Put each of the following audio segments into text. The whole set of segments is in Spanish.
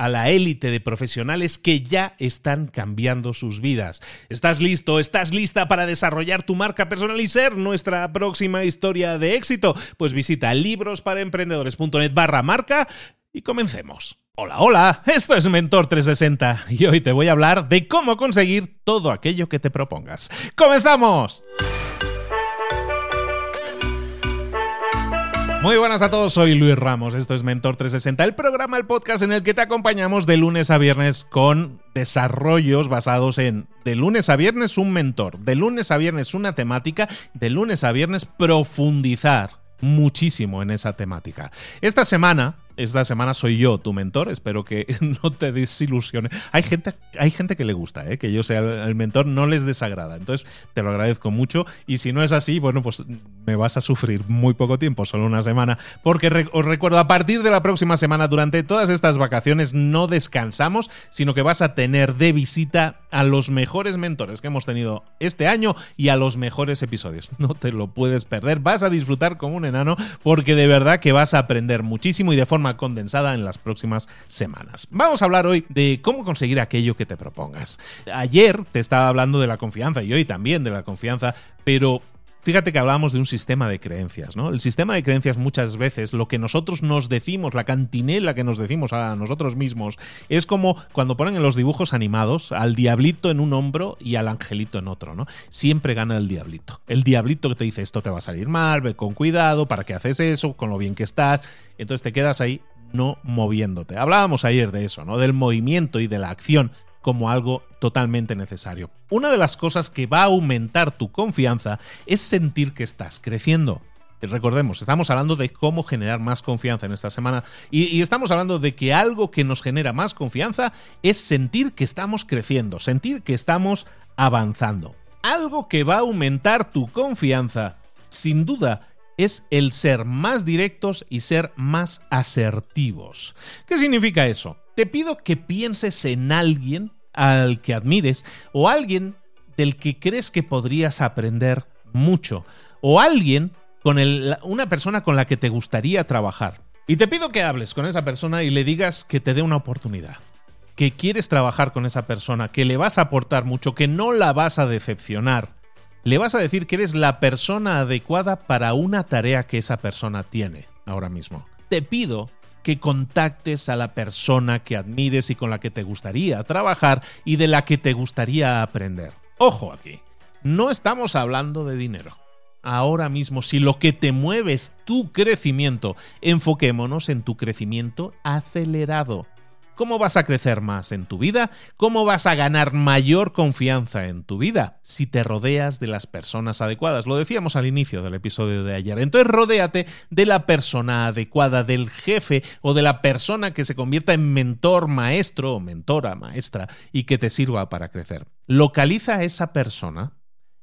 a la élite de profesionales que ya están cambiando sus vidas. ¿Estás listo? ¿Estás lista para desarrollar tu marca personal y ser nuestra próxima historia de éxito? Pues visita librosparaemprendedores.net barra marca y comencemos. Hola, hola, esto es Mentor 360 y hoy te voy a hablar de cómo conseguir todo aquello que te propongas. ¡Comenzamos! Muy buenas a todos, soy Luis Ramos, esto es Mentor 360, el programa, el podcast en el que te acompañamos de lunes a viernes con desarrollos basados en de lunes a viernes un mentor, de lunes a viernes una temática, de lunes a viernes profundizar muchísimo en esa temática. Esta semana esta semana soy yo tu mentor. Espero que no te desilusione. Hay gente, hay gente que le gusta, ¿eh? que yo sea el mentor, no les desagrada. Entonces, te lo agradezco mucho. Y si no es así, bueno, pues me vas a sufrir muy poco tiempo, solo una semana. Porque os recuerdo, a partir de la próxima semana, durante todas estas vacaciones, no descansamos, sino que vas a tener de visita a los mejores mentores que hemos tenido este año y a los mejores episodios. No te lo puedes perder. Vas a disfrutar como un enano porque de verdad que vas a aprender muchísimo y de forma condensada en las próximas semanas. Vamos a hablar hoy de cómo conseguir aquello que te propongas. Ayer te estaba hablando de la confianza y hoy también de la confianza, pero Fíjate que hablábamos de un sistema de creencias, ¿no? El sistema de creencias muchas veces, lo que nosotros nos decimos, la cantinela que nos decimos a nosotros mismos, es como cuando ponen en los dibujos animados al diablito en un hombro y al angelito en otro, ¿no? Siempre gana el diablito. El diablito que te dice esto te va a salir mal, ve con cuidado, ¿para qué haces eso? Con lo bien que estás. Entonces te quedas ahí no moviéndote. Hablábamos ayer de eso, ¿no? Del movimiento y de la acción como algo totalmente necesario. Una de las cosas que va a aumentar tu confianza es sentir que estás creciendo. Recordemos, estamos hablando de cómo generar más confianza en esta semana y, estamos hablando de que algo que nos genera más confianza es sentir que estamos creciendo, sentir que estamos avanzando. Algo que va a aumentar tu confianza, sin duda, es el ser más directos y ser más asertivos. ¿Qué significa eso? Te pido que pienses en alguien al que admires o alguien del que crees que podrías aprender mucho o alguien con una persona con la que te gustaría trabajar. Y te pido que hables con esa persona y le digas que te dé una oportunidad, que quieres trabajar con esa persona, que le vas a aportar mucho, que no la vas a decepcionar. Le vas a decir que eres la persona adecuada para una tarea que esa persona tiene ahora mismo. Te pido que contactes a la persona que admires y con la que te gustaría trabajar y de la que te gustaría aprender. Ojo aquí, no estamos hablando de dinero. Ahora mismo, si lo que te mueve es tu crecimiento, enfoquémonos en tu crecimiento acelerado. ¿Cómo vas a crecer más en tu vida? ¿Cómo vas a ganar mayor confianza en tu vida? Si te rodeas de las personas adecuadas. Lo decíamos al inicio del episodio de ayer. Entonces rodéate de la persona adecuada, del jefe o de la persona que se convierta en mentor, maestro o mentora, maestra y que te sirva para crecer. Localiza a esa persona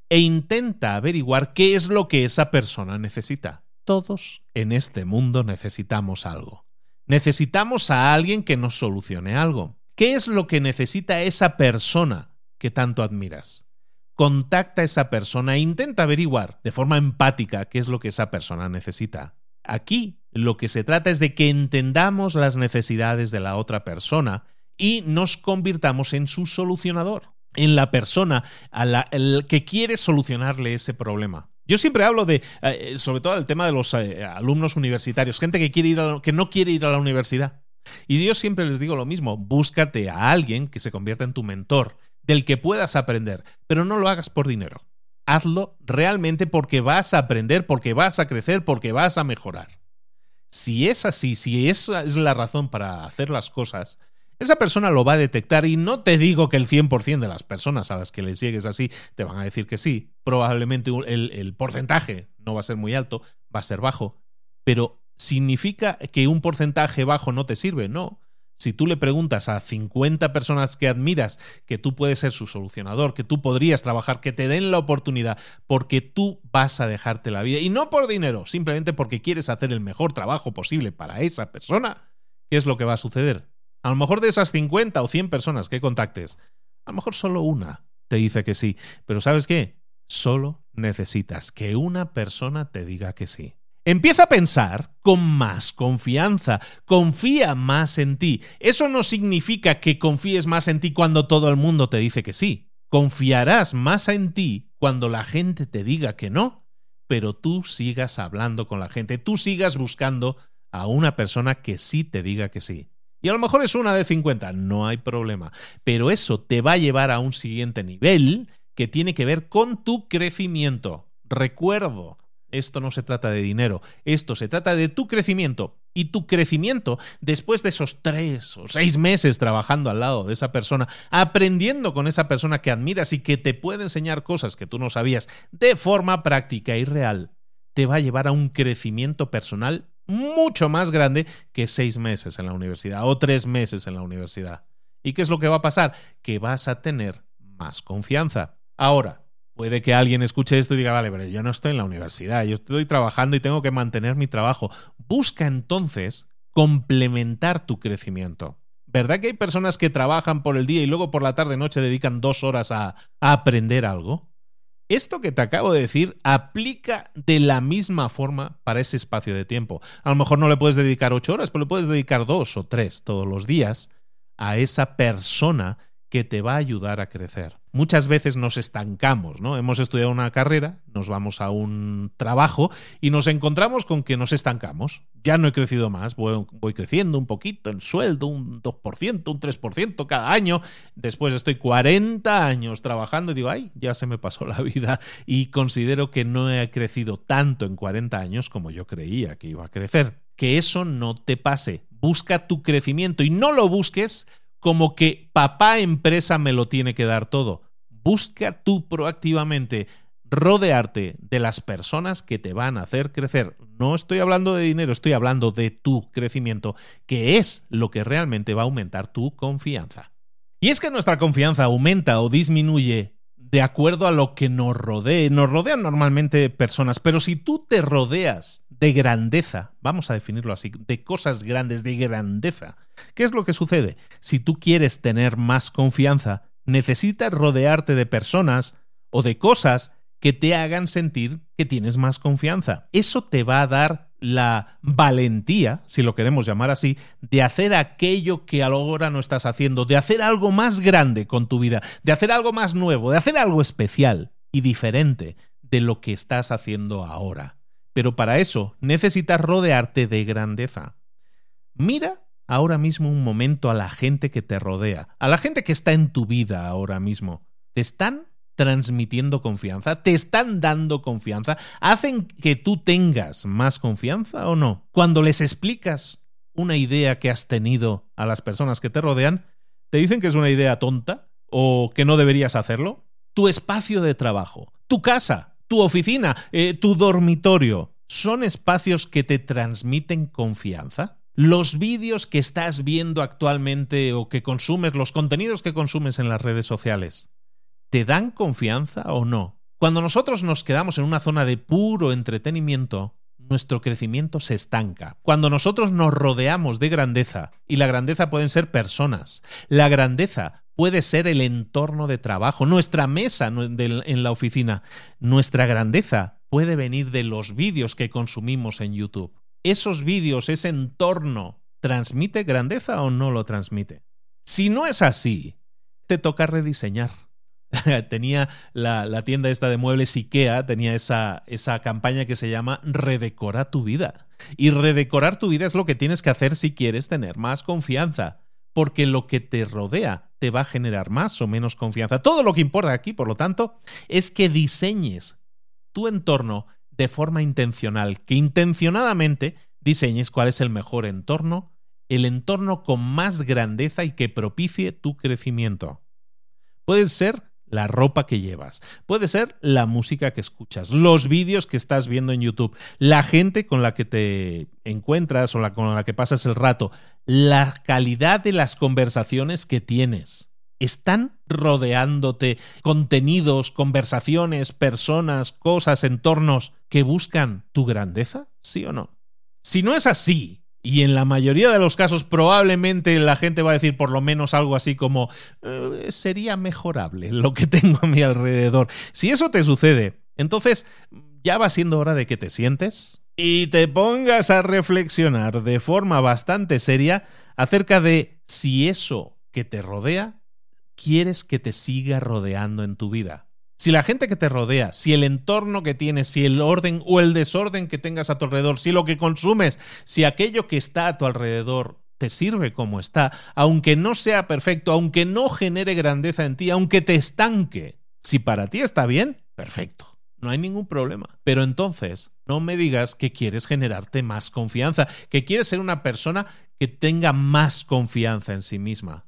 e intenta averiguar qué es lo que esa persona necesita. Todos en este mundo necesitamos algo. Necesitamos a alguien que nos solucione algo. ¿Qué es lo que necesita esa persona que tanto admiras? Contacta a esa persona e intenta averiguar de forma empática qué es lo que esa persona necesita. Aquí lo que se trata es de que entendamos las necesidades de la otra persona y nos convirtamos en su solucionador, en la persona a la que quiere solucionarle ese problema. Yo siempre hablo de, eh, sobre todo el tema de los eh, alumnos universitarios, gente que, quiere ir que no quiere ir a la universidad. Y yo siempre les digo lo mismo, búscate a alguien que se convierta en tu mentor, del que puedas aprender, pero no lo hagas por dinero hazlo realmente porque vas a aprender, porque vas a crecer, porque vas a mejorar. Si es así, si esa es la razón para hacer las cosas, esa persona lo va a detectar y no te digo que el 100% de las personas a las que les llegues así te van a decir que sí. Probablemente el, el porcentaje no va a ser muy alto, va a ser bajo, pero ¿significa que un porcentaje bajo no te sirve? No. Si tú le preguntas a 50 personas que admiras que tú puedes ser su solucionador, que tú podrías trabajar, que te den la oportunidad, porque tú vas a dejarte la vida, y no por dinero, simplemente porque quieres hacer el mejor trabajo posible para esa persona, ¿qué es lo que va a suceder? A lo mejor de esas 50 o 100 personas que contactes, a lo mejor solo una te dice que sí, pero ¿sabes qué? Solo necesitas que una persona te diga que sí. Empieza a pensar con más confianza, confía más en ti. Eso no significa que confíes más en ti cuando todo el mundo te dice que sí. Confiarás más en ti cuando la gente te diga que no, pero tú sigas hablando con la gente, tú sigas buscando a una persona que sí te diga que sí. Y a lo mejor es una de 50, no hay problema, pero eso te va a llevar a un siguiente nivel que tiene que ver con tu crecimiento. Recuerdo, esto no se trata de dinero, esto se trata de tu crecimiento. Y tu crecimiento, después de esos tres o seis meses trabajando al lado de esa persona, aprendiendo con esa persona que admiras y que te puede enseñar cosas que tú no sabías de forma práctica y real, te va a llevar a un crecimiento personal mucho más grande que seis meses en la universidad o tres meses en la universidad. ¿Y qué es lo que va a pasar? Que vas a tener más confianza. Ahora, Puede que alguien escuche esto y diga, vale, pero yo no estoy en la universidad, yo estoy trabajando y tengo que mantener mi trabajo. Busca entonces complementar tu crecimiento. ¿Verdad que hay personas que trabajan por el día y luego por la tarde-noche dedican dos horas a, a, aprender algo? Esto que te acabo de decir aplica de la misma forma para ese espacio de tiempo. A lo mejor no le puedes dedicar ocho horas, pero le puedes dedicar dos o tres todos los días a esa persona que te va a ayudar a crecer muchas veces nos estancamos, ¿no? Hemos estudiado una carrera, nos vamos a un trabajo y nos encontramos con que nos estancamos. Ya no he crecido más, voy, creciendo un poquito el sueldo, un 2%, un 3% cada año. Después estoy 40 años trabajando y digo, ay, ya se me pasó la vida y considero que no he crecido tanto en 40 años como yo creía que iba a crecer. Que eso no te pase. Busca tu crecimiento y no lo busques como que papá empresa me lo tiene que dar todo busca tú proactivamente rodearte de las personas que te van a hacer crecer. No estoy hablando de dinero, estoy hablando de tu crecimiento, que es lo que realmente va a aumentar tu confianza. Y es que nuestra confianza aumenta o disminuye de acuerdo a lo que nos rodee. Nos rodean normalmente personas, pero si tú te rodeas de grandeza, vamos a definirlo así, de cosas grandes, de grandeza, ¿qué es lo que sucede? Si tú quieres tener más confianza, necesitas rodearte de personas o de cosas que te hagan sentir que tienes más confianza. Eso te va a dar la valentía, si lo queremos llamar así, de hacer aquello que ahora no estás haciendo, de hacer algo más grande con tu vida, de hacer algo más nuevo, de hacer algo especial y diferente de lo que estás haciendo ahora. Pero para eso necesitas rodearte de grandeza. Mira ahora mismo un momento a la gente que te rodea, a la gente que está en tu vida ahora mismo. ¿Te están transmitiendo confianza? ¿Te están dando confianza? ¿Hacen que tú tengas más confianza o no? Cuando les explicas una idea que has tenido a las personas que te rodean, ¿te dicen que es una idea tonta o que no deberías hacerlo? Tu espacio de trabajo, tu casa, tu oficina, eh, tu dormitorio, ¿son espacios que te transmiten confianza? los vídeos que estás viendo actualmente o que consumes, los contenidos que consumes en las redes sociales, ¿te dan confianza o no? Cuando nosotros nos quedamos en una zona de puro entretenimiento, nuestro crecimiento se estanca. Cuando nosotros nos rodeamos de grandeza, y la grandeza pueden ser personas, la grandeza puede ser el entorno de trabajo, nuestra mesa en la oficina, nuestra grandeza puede venir de los vídeos que consumimos en YouTube. Esos vídeos, ese entorno, ¿transmite grandeza o no lo transmite? Si no es así, te toca rediseñar tenía la, tienda esta de muebles IKEA, tenía esa, esa campaña que se llama Redecora tu vida. Y redecorar tu vida es lo que tienes que hacer si quieres tener más confianza, porque lo que te rodea te va a generar más o menos confianza. Todo lo que importa aquí, por lo tanto, es que diseñes tu entorno de forma intencional, que intencionadamente diseñes cuál es el mejor entorno, el entorno con más grandeza y que propicie tu crecimiento. Puede ser la ropa que llevas, puede ser la música que escuchas, los vídeos que estás viendo en YouTube, la gente con la que te encuentras o la con la que pasas el rato, la calidad de las conversaciones que tienes. ¿Están rodeándote contenidos, conversaciones, personas, cosas, entornos que buscan tu grandeza? ¿Sí o no? Si no es así, y en la mayoría de los casos probablemente la gente va a decir por lo menos algo así como eh, sería mejorable lo que tengo a mi alrededor. Si eso te sucede, entonces ya va siendo hora de que te sientes y te pongas a reflexionar de forma bastante seria acerca de si eso que te rodea quieres que te siga rodeando en tu vida. Si la gente que te rodea, si el entorno que tienes, si el orden o el desorden que tengas a tu alrededor, si lo que consumes, si aquello que está a tu alrededor te sirve como está, aunque no sea perfecto, aunque no genere grandeza en ti, aunque te estanque, si para ti está bien, perfecto. No hay ningún problema. Pero entonces, no me digas que quieres generarte más confianza, que quieres ser una persona que tenga más confianza en sí misma.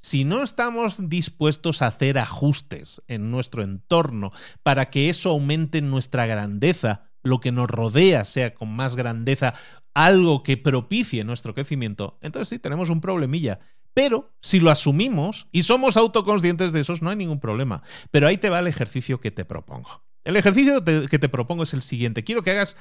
Si no estamos dispuestos a hacer ajustes en nuestro entorno para que eso aumente nuestra grandeza, lo que nos rodea sea con más grandeza, algo que propicie nuestro crecimiento, entonces sí tenemos un problemilla. Pero si lo asumimos y somos autoconscientes de eso, no hay ningún problema. Pero ahí te va el ejercicio que te propongo. El ejercicio que te propongo es el siguiente. Quiero que hagas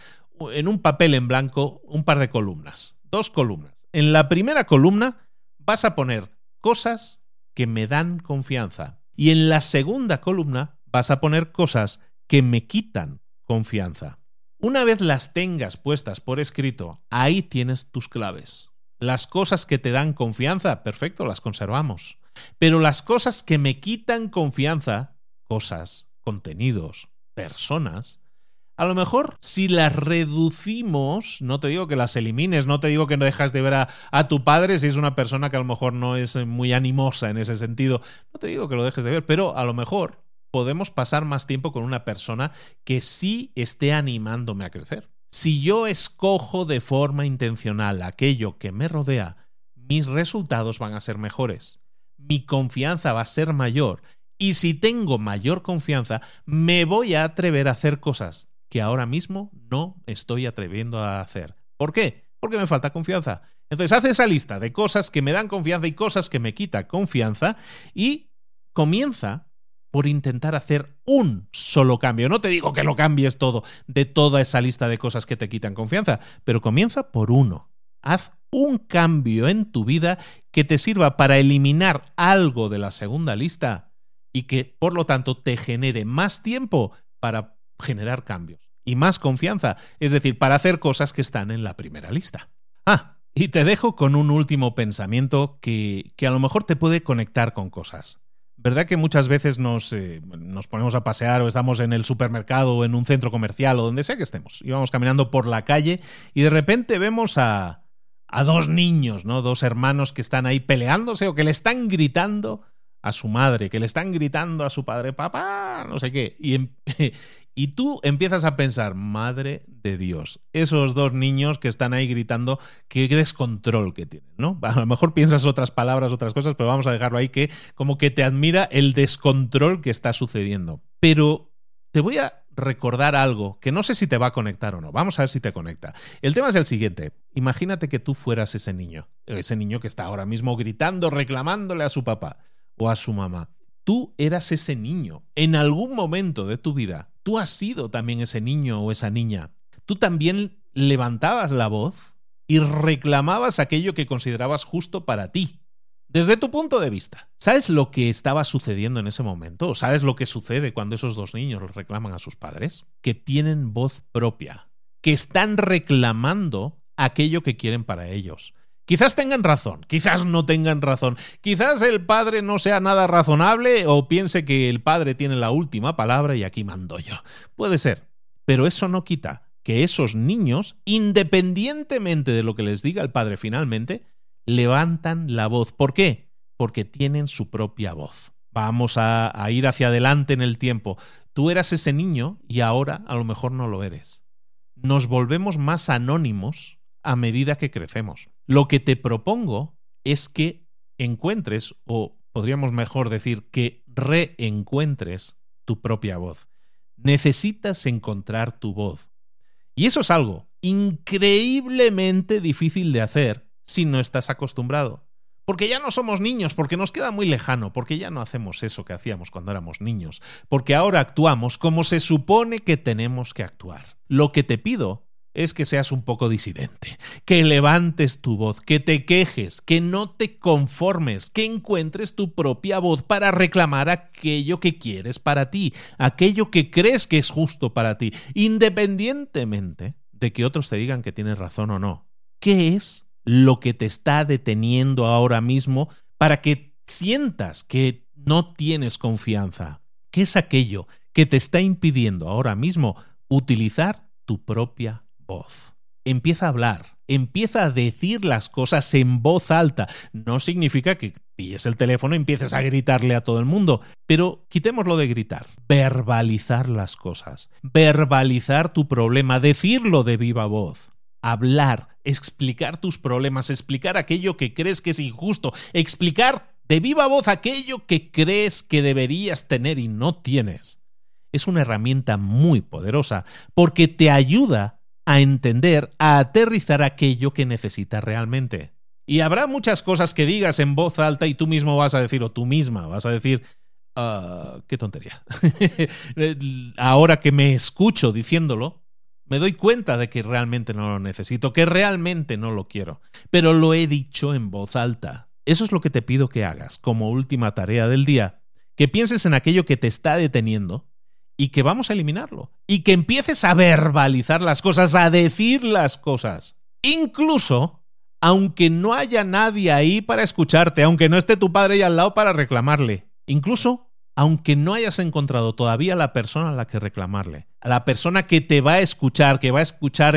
en un papel en blanco un par de columnas. Dos columnas. En la primera columna vas a poner cosas que me dan confianza. Y en la segunda columna vas a poner cosas que me quitan confianza. Una vez las tengas puestas por escrito, ahí tienes tus claves. Las cosas que te dan confianza, perfecto, las conservamos. Pero las cosas que me quitan confianza, cosas, contenidos, personas, a lo mejor si las reducimos, no te digo que las elimines, no te digo que no dejas de ver a, tu padre si es una persona que a lo mejor no es muy animosa en ese sentido, no te digo que lo dejes de ver, pero a lo mejor podemos pasar más tiempo con una persona que sí esté animándome a crecer. Si yo escojo de forma intencional aquello que me rodea, mis resultados van a ser mejores, mi confianza va a ser mayor y si tengo mayor confianza, me voy a atrever a hacer cosas que ahora mismo no estoy atreviendo a hacer. ¿Por qué? Porque me falta confianza. Entonces, haz esa lista de cosas que me dan confianza y cosas que me quitan confianza y comienza por intentar hacer un solo cambio. No te digo que lo cambies todo de toda esa lista de cosas que te quitan confianza, pero comienza por uno. Haz un cambio en tu vida que te sirva para eliminar algo de la segunda lista y que, por lo tanto, te genere más tiempo para generar cambios y más confianza, es decir, para hacer cosas que están en la primera lista. Ah, y te dejo con un último pensamiento que, que a lo mejor te puede conectar con cosas. ¿Verdad que muchas veces nos, eh, nos, ponemos a pasear o estamos en el supermercado o en un centro comercial o donde sea que estemos? Y vamos caminando por la calle y de repente vemos a, a dos niños, ¿no? Dos hermanos que están ahí peleándose o que le están gritando a su madre, que le están gritando a su padre, papá, no sé qué. Em, y tú empiezas a pensar, madre de Dios, esos dos niños que están ahí gritando, qué descontrol que tienen, ¿no? A lo mejor piensas otras palabras, otras cosas, pero vamos a dejarlo ahí que como que te admira el descontrol que está sucediendo. Pero te voy a recordar algo que no sé si te va a conectar o no. Vamos a ver si te conecta. El tema es el siguiente. Imagínate que tú fueras ese niño, ese niño que está ahora mismo gritando, reclamándole a su papá o a su mamá. tú eras ese niño. En algún momento de tu vida, tú has sido también ese niño o esa niña. Tú también levantabas la voz y reclamabas aquello que considerabas justo para ti. Desde tu punto de vista, ¿sabes lo que estaba sucediendo en ese momento? ¿O sabes lo que sucede cuando esos dos niños reclaman a sus padres? Que tienen voz propia, que están reclamando aquello que quieren para ellos. Quizás tengan razón, quizás no tengan razón, quizás el padre no sea nada razonable o piense que el padre tiene la última palabra y aquí mando yo. Puede ser, pero eso no quita que esos niños, independientemente de lo que les diga el padre finalmente, levantan la voz. ¿Por qué? Porque tienen su propia voz. Vamos a, ir hacia adelante en el tiempo. Tú eras ese niño y ahora a lo mejor no lo eres. Nos volvemos más anónimos a medida que crecemos. Lo que te propongo es que encuentres, o podríamos mejor decir que reencuentres tu propia voz. Necesitas encontrar tu voz. Y eso es algo increíblemente difícil de hacer si no estás acostumbrado. Porque ya no somos niños, porque nos queda muy lejano, porque ya no hacemos eso que hacíamos cuando éramos niños, porque ahora actuamos como se supone que tenemos que actuar. Lo que te pido es que seas un poco disidente, que levantes tu voz, que te quejes, que no te conformes, que encuentres tu propia voz para reclamar aquello que quieres para ti, aquello que crees que es justo para ti, independientemente de que otros te digan que tienes razón o no. ¿Qué es lo que te está deteniendo ahora mismo para que sientas que no tienes confianza? ¿Qué es aquello que te está impidiendo ahora mismo utilizar tu propia voz? Empieza a hablar, empieza a decir las cosas en voz alta. No significa que pilles el teléfono y empieces a gritarle a todo el mundo, pero quitémoslo de gritar. Verbalizar las cosas, verbalizar tu problema, decirlo de viva voz hablar, explicar tus problemas, explicar aquello que crees que es injusto, explicar de viva voz aquello que crees que deberías tener y no tienes. Es una herramienta muy poderosa porque te ayuda a entender, a aterrizar aquello que necesitas realmente. Y habrá muchas cosas que digas en voz alta y tú mismo vas a decir, o tú misma vas a decir, ah, qué tontería. Ahora que me escucho diciéndolo, me doy cuenta de que realmente no lo necesito, que realmente no lo quiero, pero lo he dicho en voz alta. Eso es lo que te pido que hagas como última tarea del día, que pienses en aquello que te está deteniendo y que vamos a eliminarlo, y que empieces a verbalizar las cosas, a decir las cosas. Incluso aunque no haya nadie ahí para escucharte, aunque no esté tu padre ahí al lado para reclamarle, incluso aunque no hayas encontrado todavía la persona a la que reclamarle, a la persona que te va a escuchar, que va a escuchar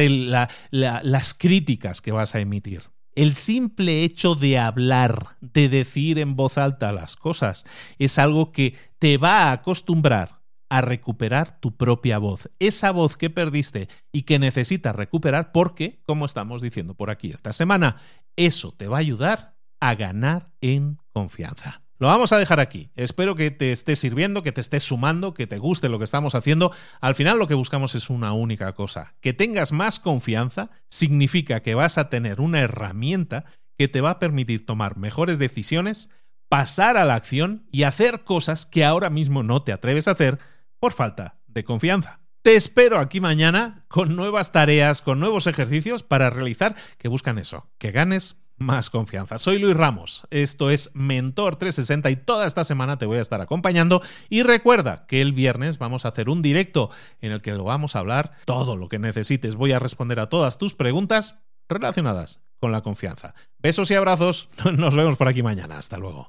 las críticas que vas a emitir. El simple hecho de hablar, de decir en voz alta las cosas, es algo que te va a acostumbrar a recuperar tu propia voz, esa voz que perdiste y que necesitas recuperar porque, como estamos diciendo por aquí esta semana, eso te va a ayudar a ganar en confianza. Lo vamos a dejar aquí. Espero que te esté sirviendo, que te esté sumando, que te guste lo que estamos haciendo. Al final lo que buscamos es una única cosa. Que tengas más confianza significa que vas a tener una herramienta que te va a permitir tomar mejores decisiones, pasar a la acción y hacer cosas que ahora mismo no te atreves a hacer por falta de confianza. Te espero aquí mañana con nuevas tareas, con nuevos ejercicios para realizar que buscan eso, que ganes más confianza. Soy Luis Ramos, esto es Mentor 360 y toda esta semana te voy a estar acompañando y recuerda que el viernes vamos a hacer un directo en el que lo vamos a hablar todo lo que necesites. Voy a responder a todas tus preguntas relacionadas con la confianza. Besos y abrazos, nos vemos por aquí mañana. Hasta luego.